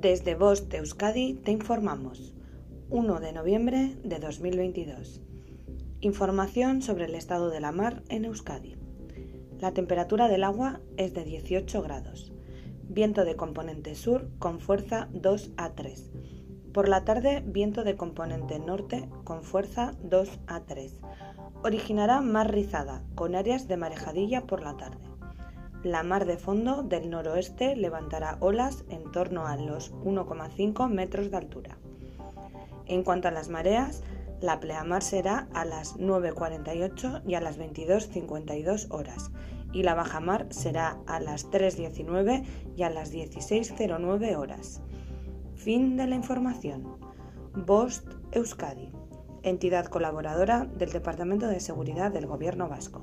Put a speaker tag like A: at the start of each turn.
A: Desde Voz de Euskadi te informamos. 1 de noviembre de 2022. Información sobre el estado de la mar en Euskadi. La temperatura del agua es de 18 grados. Viento de componente sur con fuerza 2 a 3. Por la tarde, viento de componente norte con fuerza 2 a 3. Originará mar rizada, con áreas de marejadilla por la tarde. La mar de fondo del noroeste levantará olas en torno a los 1,5 metros de altura. En cuanto a las mareas, la pleamar será a las 9.48 y a las 22.52 horas y la bajamar será a las 3.19 y a las 16.09 horas. Fin de la información. Bost Euskadi, entidad colaboradora del Departamento de Seguridad del Gobierno Vasco.